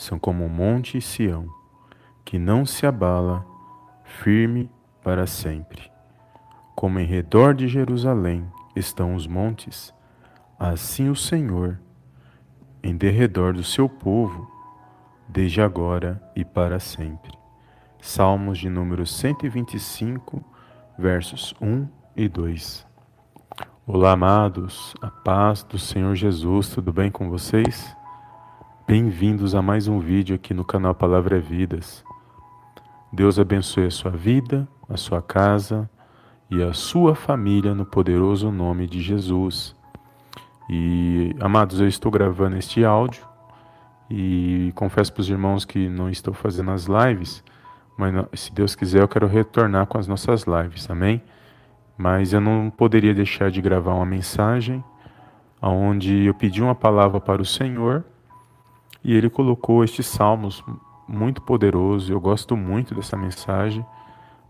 são como o monte Sião, que não se abala, firme para sempre. Como em redor de Jerusalém estão os montes, assim o Senhor, em derredor do seu povo, desde agora e para sempre. Salmos de número 125, versos 1 e 2. Olá, amados, a paz do Senhor Jesus, tudo bem com vocês? Bem-vindos a mais um vídeo aqui no canal Palavra é Vidas. Deus abençoe a sua vida, a sua casa e a sua família no poderoso nome de Jesus. E, amados, eu estou gravando este áudio e confesso para os irmãos que não estou fazendo as lives, mas se Deus quiser eu quero retornar com as nossas lives, amém? Mas eu não poderia deixar de gravar uma mensagem onde eu pedi uma palavra para o Senhor e ele colocou estes salmos muito poderosos. Eu gosto muito dessa mensagem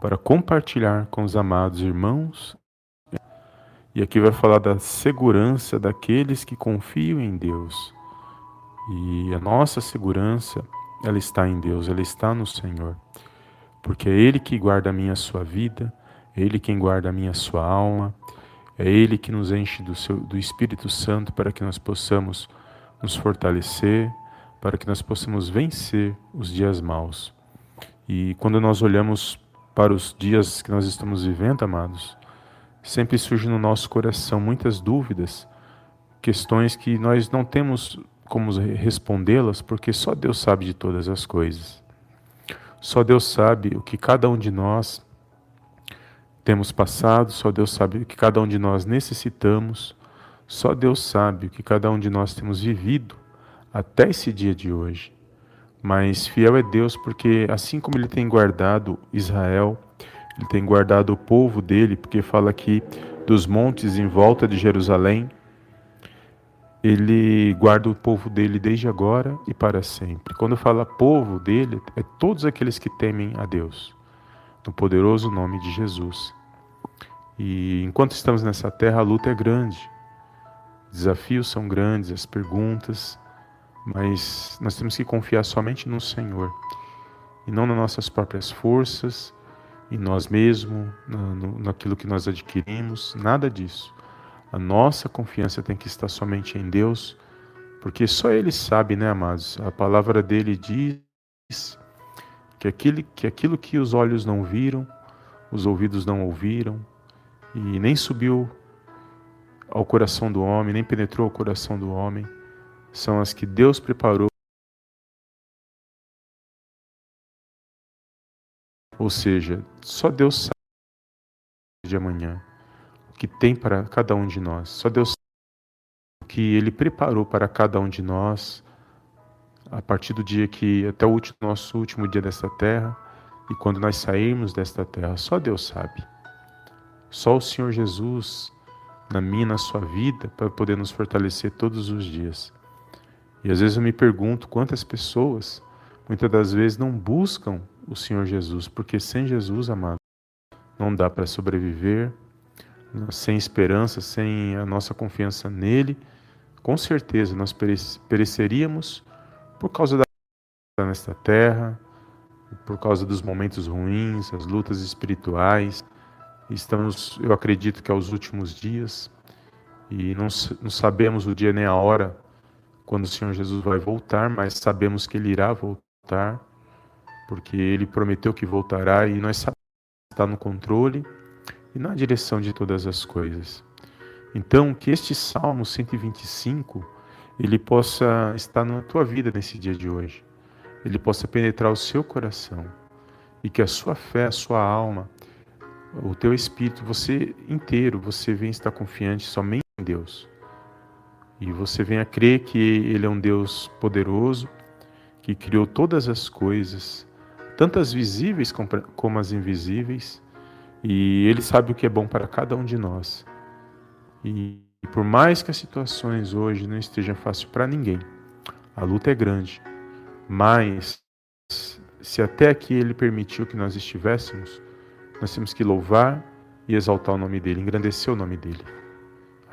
para compartilhar com os amados irmãos. E aqui vai falar da segurança daqueles que confiam em Deus. E a nossa segurança, ela está em Deus, ela está no Senhor. Porque é Ele que guarda a minha sua vida, é Ele quem guarda a minha sua alma, é Ele que nos enche do, seu, do Espírito Santo para que nós possamos nos fortalecer, para que nós possamos vencer os dias maus. E quando nós olhamos para os dias que nós estamos vivendo, amados, sempre surge no nosso coração muitas dúvidas, questões que nós não temos como respondê-las, porque só Deus sabe de todas as coisas. Só Deus sabe o que cada um de nós temos passado, só Deus sabe o que cada um de nós necessitamos, só Deus sabe o que cada um de nós temos vivido até esse dia de hoje. Mas fiel é Deus porque, assim como Ele tem guardado Israel, Ele tem guardado o povo dele, porque fala aqui dos montes em volta de Jerusalém, Ele guarda o povo dele desde agora e para sempre. Quando fala povo dele, é todos aqueles que temem a Deus, no poderoso nome de Jesus. E enquanto estamos nessa terra, a luta é grande, desafios são grandes, as perguntas mas nós temos que confiar somente no Senhor e não nas nossas próprias forças, em nós mesmos, naquilo que nós adquirimos, nada disso. A nossa confiança tem que estar somente em Deus, porque só Ele sabe, né, amados? A palavra dele diz que aquilo, que aquilo que os olhos não viram, os ouvidos não ouviram, e nem subiu ao coração do homem, nem penetrou ao coração do homem, são as que Deus preparou. Ou seja, só Deus sabe de amanhã o que tem para cada um de nós. Só Deus sabe o que Ele preparou para cada um de nós a partir do dia que até o último, nosso último dia desta terra e quando nós sairmos desta terra. Só Deus sabe. Só o Senhor Jesus na minha, na sua vida, para poder nos fortalecer todos os dias. E às vezes eu me pergunto quantas pessoas, muitas das vezes, não buscam o Senhor Jesus, porque sem Jesus, amado, não dá para sobreviver, sem esperança, sem a nossa confiança nele, com certeza nós pereceríamos por causa da nesta terra, por causa dos momentos ruins, as lutas espirituais. Estamos, eu acredito que aos últimos dias e não, não sabemos o dia nem a hora quando o Senhor Jesus vai voltar, mas sabemos que ele irá voltar, porque ele prometeu que voltará e nós sabemos que está no controle e na direção de todas as coisas. Então, que este Salmo 125 ele possa estar na tua vida nesse dia de hoje. Ele possa penetrar o seu coração e que a sua fé, a sua alma, o teu espírito, você inteiro, você venha estar confiante somente em Deus e você venha crer que Ele é um Deus poderoso, que criou todas as coisas, tanto as visíveis como as invisíveis, e Ele sabe o que é bom para cada um de nós. E, e por mais que as situações hoje não estejam fáceis para ninguém, a luta é grande, mas se até aqui Ele permitiu que nós estivéssemos, nós temos que louvar e exaltar o nome dEle, engrandecer o nome dEle.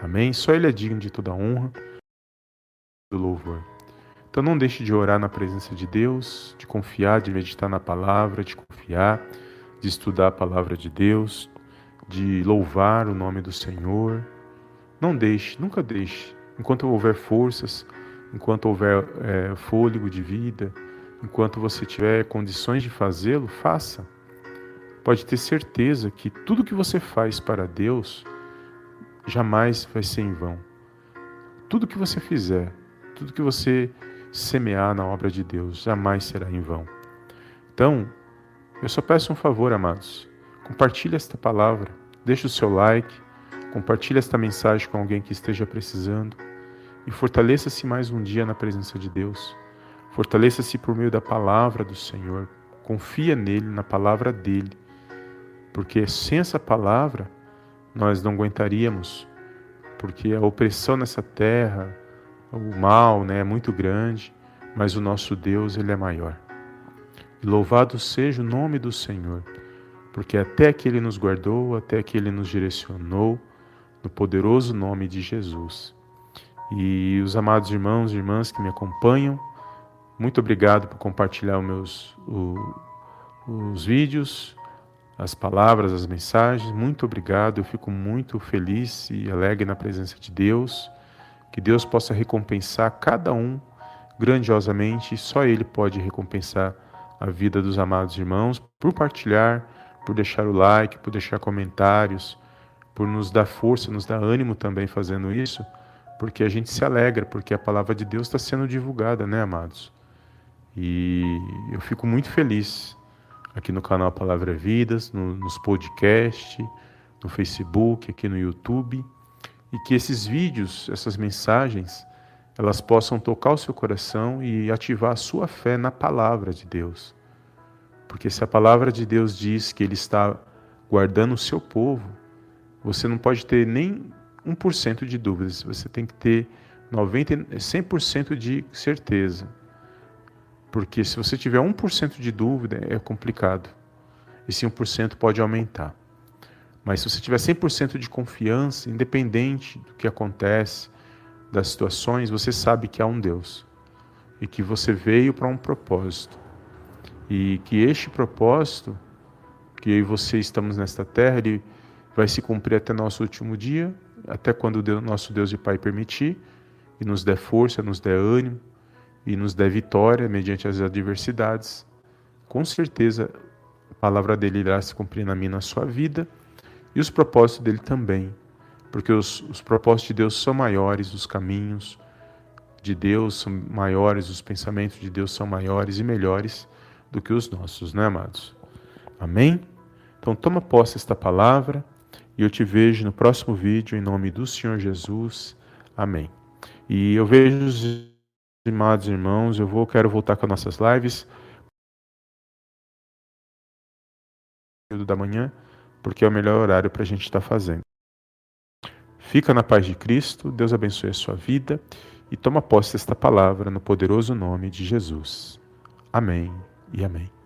Amém? Só Ele é digno de toda honra e do louvor. Então não deixe de orar na presença de Deus, de confiar, de meditar na palavra, de confiar, de estudar a palavra de Deus, de louvar o nome do Senhor. Não deixe, nunca deixe, enquanto houver forças, enquanto houver é, fôlego de vida, enquanto você tiver condições de fazê-lo, faça. Pode ter certeza que tudo que você faz para Deus jamais vai ser em vão. Tudo que você fizer, tudo que você semear na obra de Deus, jamais será em vão. Então, eu só peço um favor, amados. Compartilhe esta palavra, deixe o seu like, compartilhe esta mensagem com alguém que esteja precisando e fortaleça-se mais um dia na presença de Deus. Fortaleça-se por meio da palavra do Senhor. Confia nele, na palavra dele. Porque sem essa palavra, nós não aguentaríamos porque a opressão nessa terra, o mal, né, é muito grande, mas o nosso Deus, ele é maior. E louvado seja o nome do Senhor, porque até que ele nos guardou, até que ele nos direcionou, no poderoso nome de Jesus. E os amados irmãos e irmãs que me acompanham, muito obrigado por compartilhar os meus o, os vídeos, as palavras, as mensagens. Muito obrigado. Eu fico muito feliz e alegre na presença de Deus. Que Deus possa recompensar cada um grandiosamente. Só Ele pode recompensar a vida dos amados irmãos por partilhar, por deixar o like, por deixar comentários, por nos dar força, nos dar ânimo também fazendo isso, porque a gente se alegra, porque a palavra de Deus está sendo divulgada, né, amados? E eu fico muito feliz aqui no canal Palavra Vidas, no, nos podcasts, no Facebook, aqui no YouTube, e que esses vídeos, essas mensagens, elas possam tocar o seu coração e ativar a sua fé na palavra de Deus. Porque se a palavra de Deus diz que Ele está guardando o seu povo, você não pode ter nem 1% de dúvidas, você tem que ter 90, 100% de certeza porque se você tiver 1% de dúvida, é complicado. Esse 1% pode aumentar. Mas se você tiver 100% de confiança, independente do que acontece, das situações, você sabe que há um Deus e que você veio para um propósito. E que este propósito, que eu e você estamos nesta terra, ele vai se cumprir até nosso último dia, até quando o nosso Deus e Pai permitir, e nos der força, nos der ânimo, e nos dê vitória mediante as adversidades, com certeza a palavra dele irá se cumprir na minha na sua vida e os propósitos dele também, porque os, os propósitos de Deus são maiores, os caminhos de Deus são maiores, os pensamentos de Deus são maiores e melhores do que os nossos, né, amados? Amém? Então toma posse esta palavra e eu te vejo no próximo vídeo em nome do Senhor Jesus. Amém. E eu vejo Amados irmãos, eu vou quero voltar com as nossas lives da manhã, porque é o melhor horário para a gente estar tá fazendo. Fica na paz de Cristo, Deus abençoe a sua vida e toma posse desta palavra no poderoso nome de Jesus. Amém e amém.